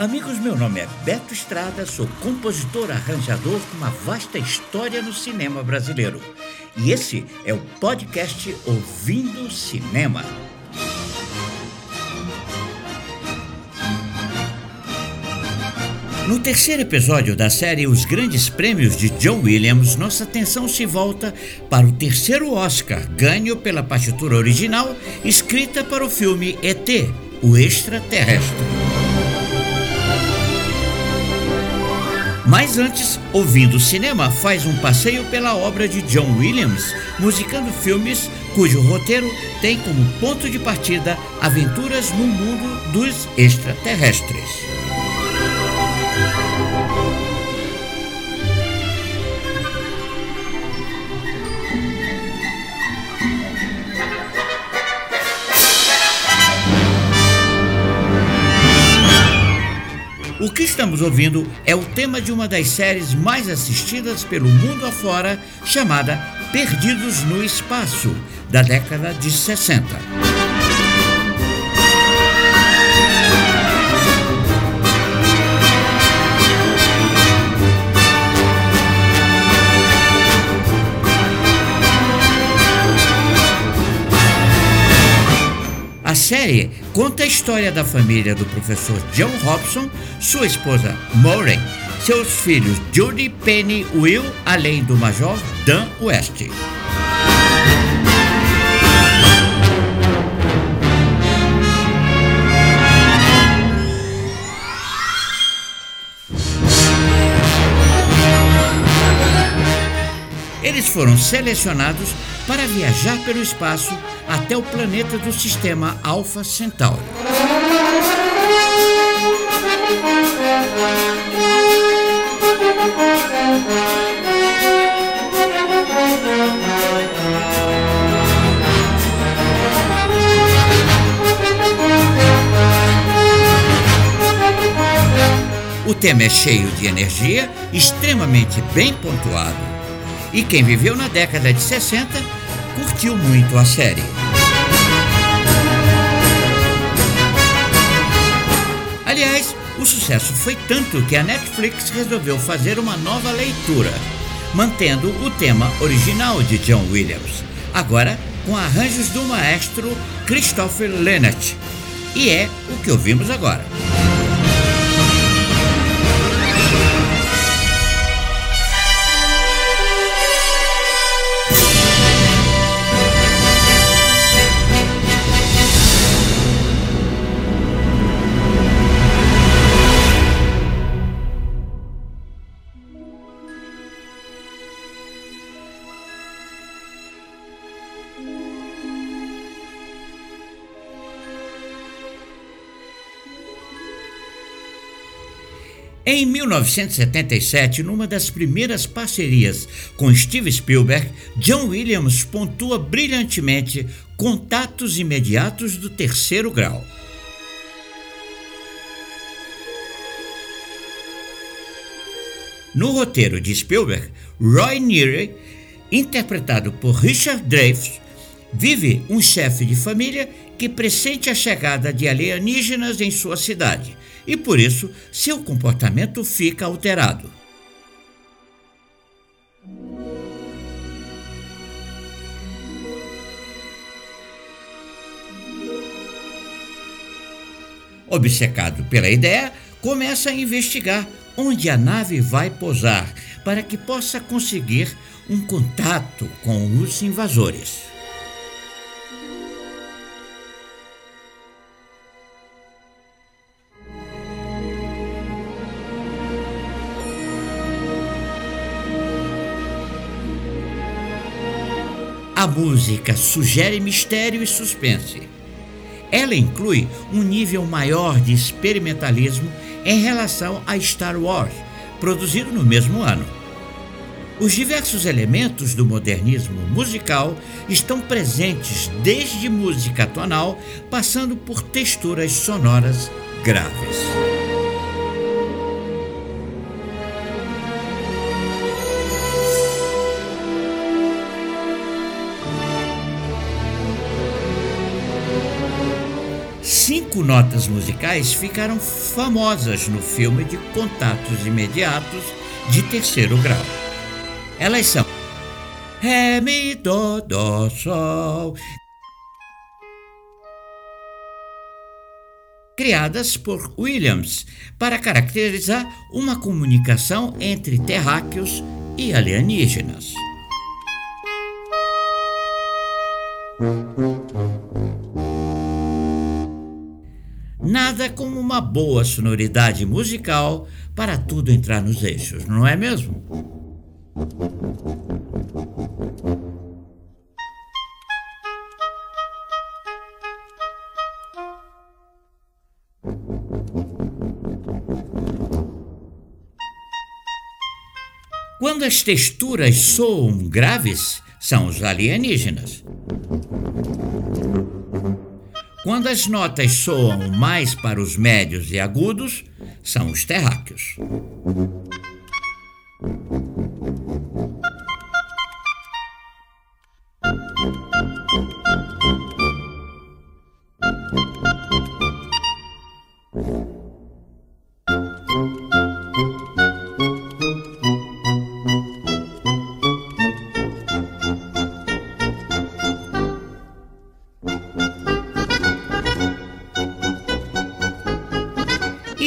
Amigos, meu nome é Beto Estrada, sou compositor arranjador com uma vasta história no cinema brasileiro. E esse é o podcast Ouvindo Cinema. No terceiro episódio da série Os Grandes Prêmios de John Williams, nossa atenção se volta para o terceiro Oscar, ganho pela partitura original, escrita para o filme ET, o extraterrestre. Mas antes, ouvindo cinema, faz um passeio pela obra de John Williams, musicando filmes cujo roteiro tem como ponto de partida aventuras no mundo dos extraterrestres. O que estamos ouvindo é o tema de uma das séries mais assistidas pelo mundo afora, chamada Perdidos no Espaço, da década de 60. Série conta a história da família do professor John Robson, sua esposa Maureen, seus filhos Judy, Penny, Will, além do major Dan West. Eles foram selecionados para viajar pelo espaço até o planeta do sistema Alpha Centauri. O tema é cheio de energia, extremamente bem pontuado. E quem viveu na década de 60 curtiu muito a série. O sucesso foi tanto que a Netflix resolveu fazer uma nova leitura, mantendo o tema original de John Williams, agora com arranjos do maestro Christopher Lennart. E é o que ouvimos agora. Em 1977, numa das primeiras parcerias com Steve Spielberg, John Williams pontua brilhantemente contatos imediatos do terceiro grau. No roteiro de Spielberg, Roy Neary, interpretado por Richard Dreyfuss, vive um chefe de família que pressente a chegada de alienígenas em sua cidade e por isso seu comportamento fica alterado. Obcecado pela ideia, começa a investigar onde a nave vai pousar para que possa conseguir um contato com os invasores. A música sugere mistério e suspense. Ela inclui um nível maior de experimentalismo em relação a Star Wars, produzido no mesmo ano. Os diversos elementos do modernismo musical estão presentes desde música tonal, passando por texturas sonoras graves. Notas musicais ficaram famosas no filme de contatos imediatos de terceiro grau. Elas são Ré, Mi, Dó, Dó, Sol. Criadas por Williams para caracterizar uma comunicação entre terráqueos e alienígenas. Nada como uma boa sonoridade musical para tudo entrar nos eixos, não é mesmo? Quando as texturas soam graves, são os alienígenas. Quando as notas soam mais para os médios e agudos, são os terráqueos.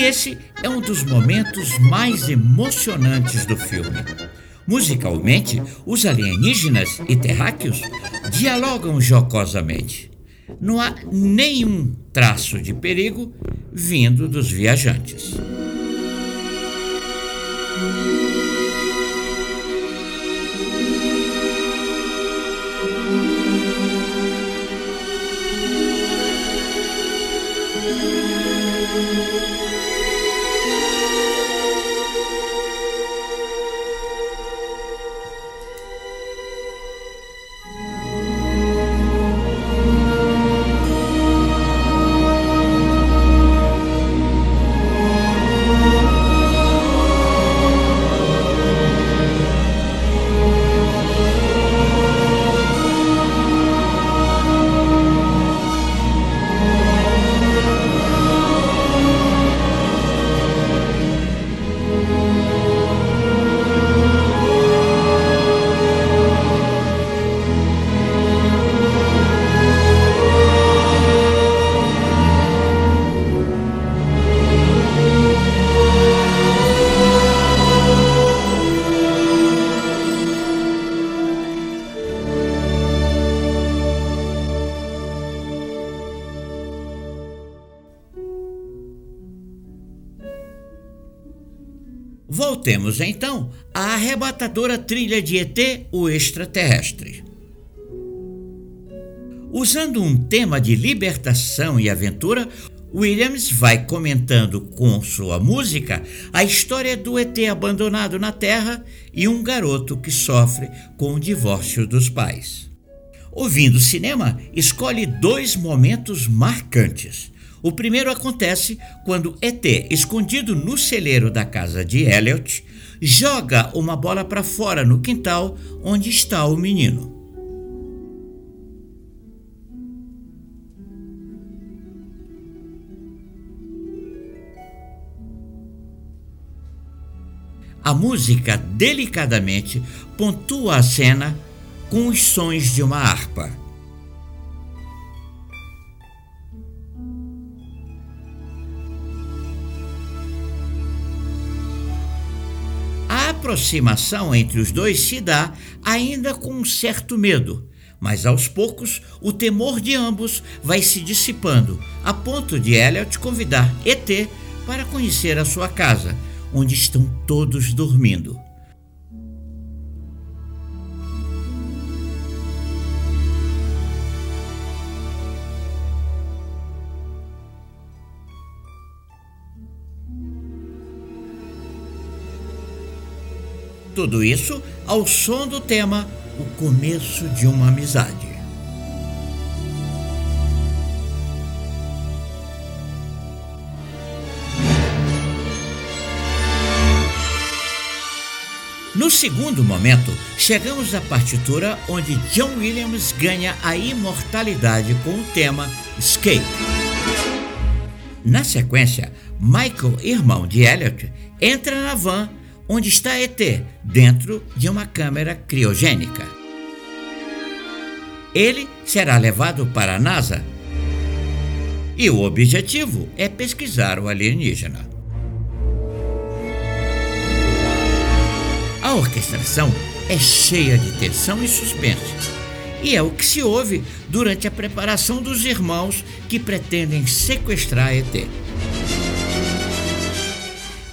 E esse é um dos momentos mais emocionantes do filme. Musicalmente, os alienígenas e terráqueos dialogam jocosamente. Não há nenhum traço de perigo vindo dos viajantes. Voltemos então à arrebatadora trilha de ET, o extraterrestre. Usando um tema de libertação e aventura, Williams vai comentando com sua música a história do ET abandonado na Terra e um garoto que sofre com o divórcio dos pais. Ouvindo cinema, escolhe dois momentos marcantes. O primeiro acontece quando ET, escondido no celeiro da casa de Elliot, joga uma bola para fora no quintal onde está o menino. A música delicadamente pontua a cena com os sons de uma harpa. Aproximação entre os dois se dá ainda com um certo medo, mas aos poucos o temor de ambos vai se dissipando, a ponto de Elliot convidar ET para conhecer a sua casa, onde estão todos dormindo. Tudo isso ao som do tema O Começo de uma Amizade. No segundo momento, chegamos à partitura onde John Williams ganha a imortalidade com o tema Escape. Na sequência, Michael, irmão de Elliot, entra na van onde está ET, dentro de uma câmera criogênica. Ele será levado para a NASA e o objetivo é pesquisar o alienígena. A orquestração é cheia de tensão e suspense. E é o que se ouve durante a preparação dos irmãos que pretendem sequestrar ET.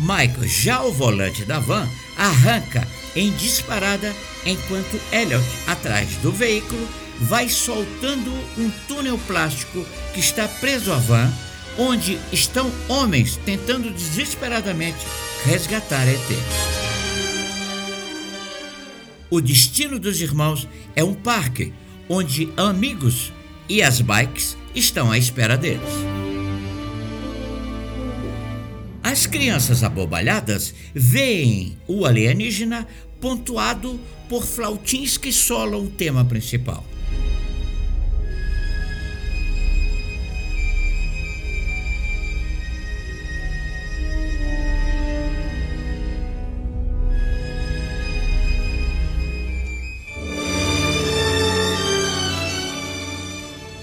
Michael, já ao volante da van, arranca em disparada enquanto Elliot, atrás do veículo, vai soltando um túnel plástico que está preso à van, onde estão homens tentando desesperadamente resgatar ET. O destino dos irmãos é um parque onde amigos e as bikes estão à espera deles. As crianças abobalhadas veem o alienígena pontuado por flautins que solam o tema principal.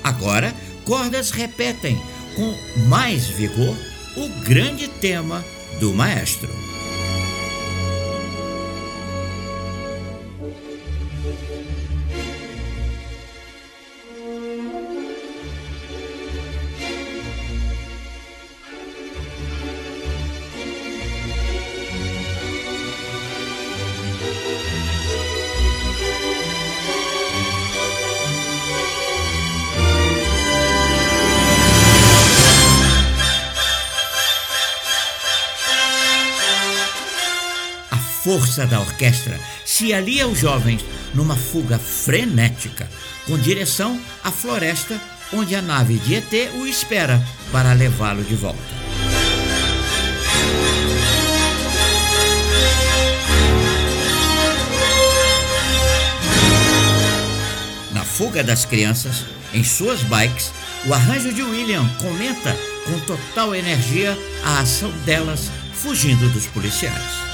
Agora, cordas repetem com mais vigor o grande tema do maestro. Força da orquestra se alia aos jovens numa fuga frenética, com direção à floresta onde a nave de ET o espera para levá-lo de volta. Na fuga das crianças, em suas bikes, o arranjo de William comenta com total energia a ação delas fugindo dos policiais.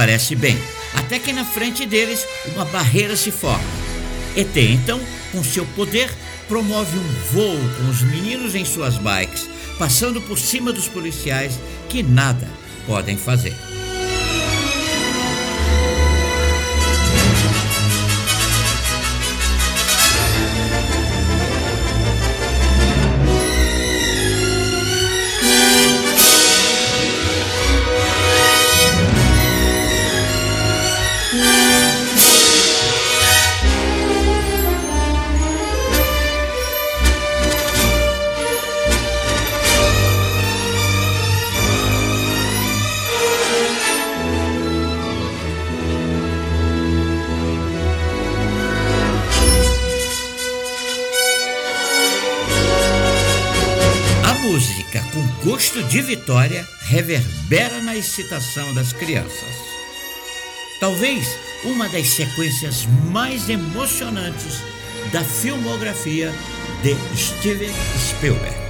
Parece bem, até que na frente deles uma barreira se forma. ET, então, com seu poder, promove um voo com os meninos em suas bikes, passando por cima dos policiais que nada podem fazer. Música com gosto de vitória reverbera na excitação das crianças. Talvez uma das sequências mais emocionantes da filmografia de Steven Spielberg.